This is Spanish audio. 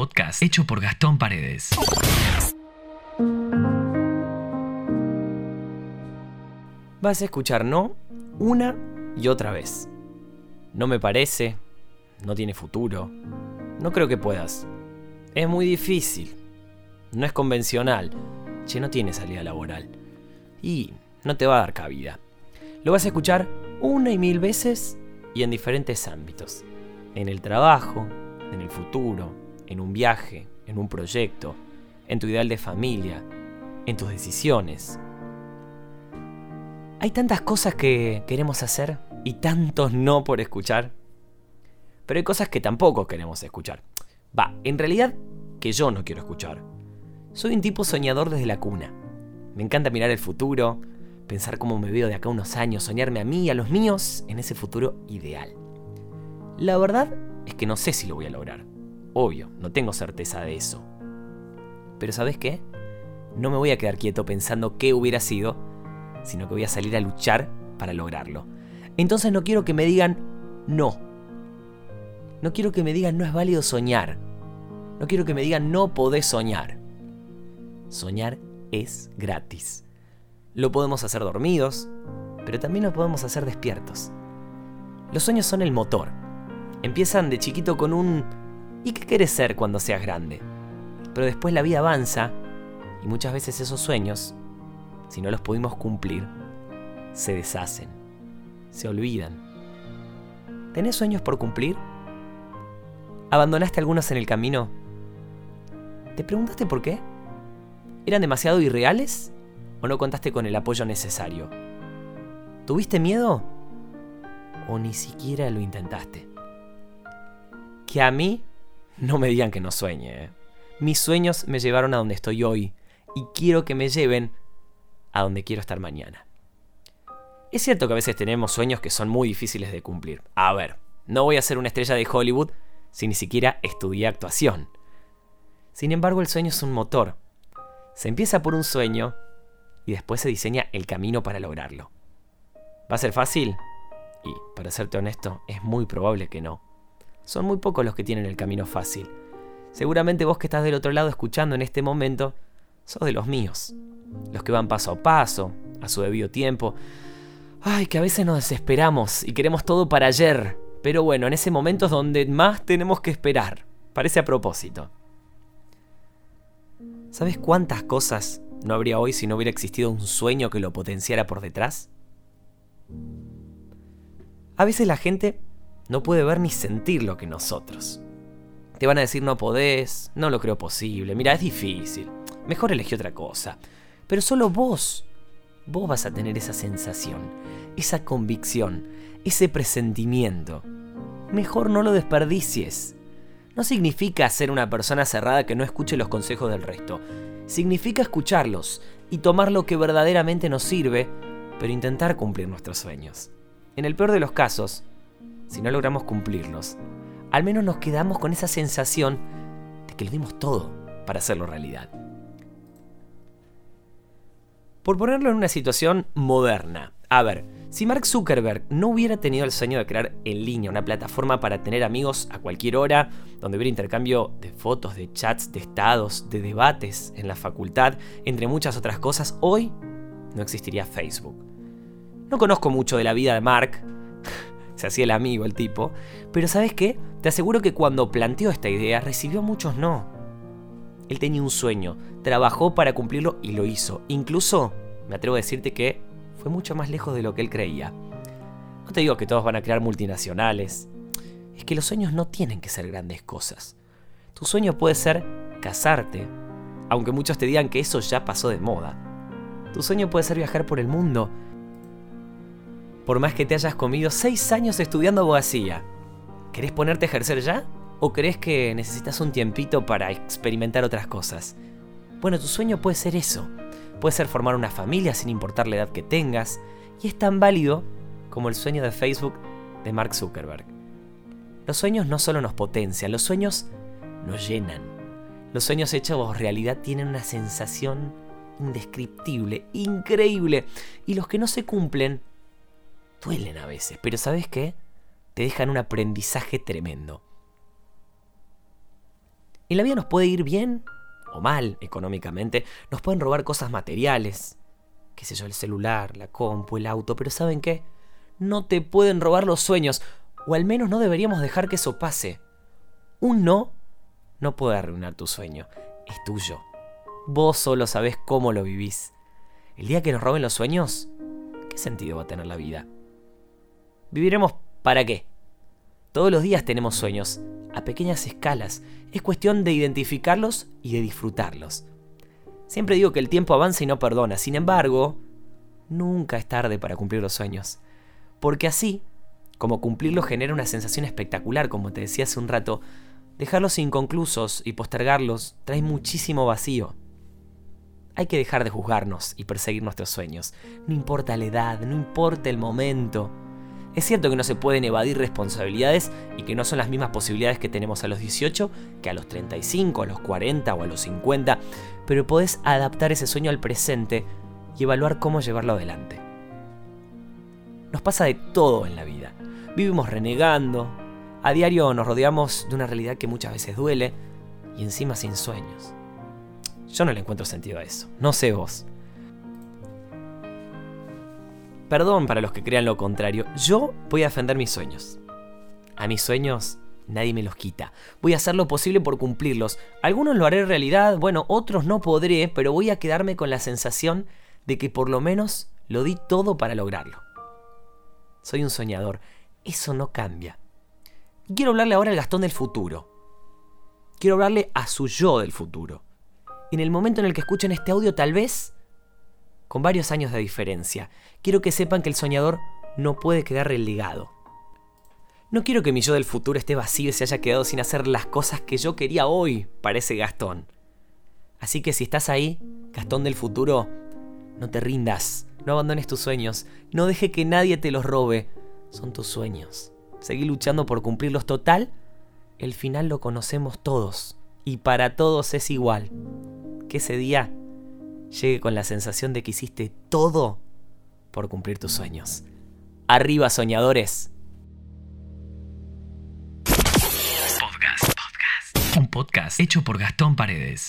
podcast hecho por Gastón Paredes. Vas a escuchar no una y otra vez. No me parece, no tiene futuro, no creo que puedas. Es muy difícil, no es convencional, che, no tiene salida laboral. Y no te va a dar cabida. Lo vas a escuchar una y mil veces y en diferentes ámbitos. En el trabajo, en el futuro, en un viaje, en un proyecto, en tu ideal de familia, en tus decisiones. Hay tantas cosas que queremos hacer y tantos no por escuchar. Pero hay cosas que tampoco queremos escuchar. Va, en realidad que yo no quiero escuchar. Soy un tipo soñador desde la cuna. Me encanta mirar el futuro, pensar cómo me veo de acá unos años, soñarme a mí y a los míos en ese futuro ideal. La verdad es que no sé si lo voy a lograr. Obvio, no tengo certeza de eso. Pero ¿sabes qué? No me voy a quedar quieto pensando qué hubiera sido, sino que voy a salir a luchar para lograrlo. Entonces no quiero que me digan no. No quiero que me digan no es válido soñar. No quiero que me digan no podés soñar. Soñar es gratis. Lo podemos hacer dormidos, pero también lo podemos hacer despiertos. Los sueños son el motor. Empiezan de chiquito con un ¿y qué quieres ser cuando seas grande? Pero después la vida avanza y muchas veces esos sueños, si no los pudimos cumplir, se deshacen, se olvidan. ¿Tenés sueños por cumplir? ¿Abandonaste algunos en el camino? ¿Te preguntaste por qué? ¿Eran demasiado irreales? o no contaste con el apoyo necesario? ¿Tuviste miedo? ¿O ni siquiera lo intentaste? Que a mí no me digan que no sueñe. ¿eh? Mis sueños me llevaron a donde estoy hoy y quiero que me lleven a donde quiero estar mañana. Es cierto que a veces tenemos sueños que son muy difíciles de cumplir. A ver, no voy a ser una estrella de Hollywood si ni siquiera estudié actuación. Sin embargo, el sueño es un motor. Se empieza por un sueño y después se diseña el camino para lograrlo. ¿Va a ser fácil? Y, para serte honesto, es muy probable que no. Son muy pocos los que tienen el camino fácil. Seguramente vos que estás del otro lado escuchando en este momento, sos de los míos. Los que van paso a paso, a su debido tiempo. Ay, que a veces nos desesperamos y queremos todo para ayer. Pero bueno, en ese momento es donde más tenemos que esperar. Parece a propósito. ¿Sabes cuántas cosas no habría hoy si no hubiera existido un sueño que lo potenciara por detrás? A veces la gente no puede ver ni sentir lo que nosotros. Te van a decir no podés, no lo creo posible, mira, es difícil, mejor elegí otra cosa. Pero solo vos, vos vas a tener esa sensación, esa convicción, ese presentimiento. Mejor no lo desperdicies. No significa ser una persona cerrada que no escuche los consejos del resto significa escucharlos y tomar lo que verdaderamente nos sirve, pero intentar cumplir nuestros sueños. En el peor de los casos, si no logramos cumplirlos, al menos nos quedamos con esa sensación de que lo dimos todo para hacerlo realidad. Por ponerlo en una situación moderna, a ver, si Mark Zuckerberg no hubiera tenido el sueño de crear en línea una plataforma para tener amigos a cualquier hora, donde hubiera intercambio de fotos, de chats, de estados, de debates en la facultad, entre muchas otras cosas, hoy no existiría Facebook. No conozco mucho de la vida de Mark, se hacía el amigo el tipo, pero ¿sabes qué? Te aseguro que cuando planteó esta idea recibió muchos no. Él tenía un sueño, trabajó para cumplirlo y lo hizo. Incluso, me atrevo a decirte que fue mucho más lejos de lo que él creía. No te digo que todos van a crear multinacionales. Es que los sueños no tienen que ser grandes cosas. Tu sueño puede ser casarte, aunque muchos te digan que eso ya pasó de moda. Tu sueño puede ser viajar por el mundo. Por más que te hayas comido seis años estudiando abogacía, ¿querés ponerte a ejercer ya? ¿O crees que necesitas un tiempito para experimentar otras cosas? Bueno, tu sueño puede ser eso. Puede ser formar una familia sin importar la edad que tengas, y es tan válido como el sueño de Facebook de Mark Zuckerberg. Los sueños no solo nos potencian, los sueños nos llenan. Los sueños hechos realidad tienen una sensación indescriptible, increíble, y los que no se cumplen duelen a veces, pero ¿sabes qué? Te dejan un aprendizaje tremendo. En la vida nos puede ir bien o mal económicamente, nos pueden robar cosas materiales, qué sé yo, el celular, la compu, el auto, pero ¿saben qué? No te pueden robar los sueños, o al menos no deberíamos dejar que eso pase. Un no no puede arruinar tu sueño, es tuyo. Vos solo sabés cómo lo vivís. El día que nos roben los sueños, ¿qué sentido va a tener la vida? ¿Viviremos para qué? Todos los días tenemos sueños, a pequeñas escalas. Es cuestión de identificarlos y de disfrutarlos. Siempre digo que el tiempo avanza y no perdona. Sin embargo, nunca es tarde para cumplir los sueños. Porque así, como cumplirlos genera una sensación espectacular, como te decía hace un rato, dejarlos inconclusos y postergarlos trae muchísimo vacío. Hay que dejar de juzgarnos y perseguir nuestros sueños. No importa la edad, no importa el momento. Es cierto que no se pueden evadir responsabilidades y que no son las mismas posibilidades que tenemos a los 18 que a los 35, a los 40 o a los 50, pero podés adaptar ese sueño al presente y evaluar cómo llevarlo adelante. Nos pasa de todo en la vida. Vivimos renegando, a diario nos rodeamos de una realidad que muchas veces duele y encima sin sueños. Yo no le encuentro sentido a eso, no sé vos. Perdón para los que crean lo contrario, yo voy a defender mis sueños. A mis sueños nadie me los quita. Voy a hacer lo posible por cumplirlos. Algunos lo haré realidad, bueno, otros no podré, pero voy a quedarme con la sensación de que por lo menos lo di todo para lograrlo. Soy un soñador, eso no cambia. Quiero hablarle ahora al Gastón del futuro. Quiero hablarle a su yo del futuro. En el momento en el que escuchen este audio tal vez con varios años de diferencia. Quiero que sepan que el soñador no puede quedar relegado. No quiero que mi yo del futuro esté vacío y se haya quedado sin hacer las cosas que yo quería hoy para ese Gastón. Así que si estás ahí, Gastón del futuro, no te rindas, no abandones tus sueños, no deje que nadie te los robe. Son tus sueños. Seguí luchando por cumplirlos total. El final lo conocemos todos y para todos es igual. Que ese día llegue con la sensación de que hiciste todo por cumplir tus sueños. Arriba, soñadores. Podcast. Podcast. Un podcast hecho por Gastón Paredes.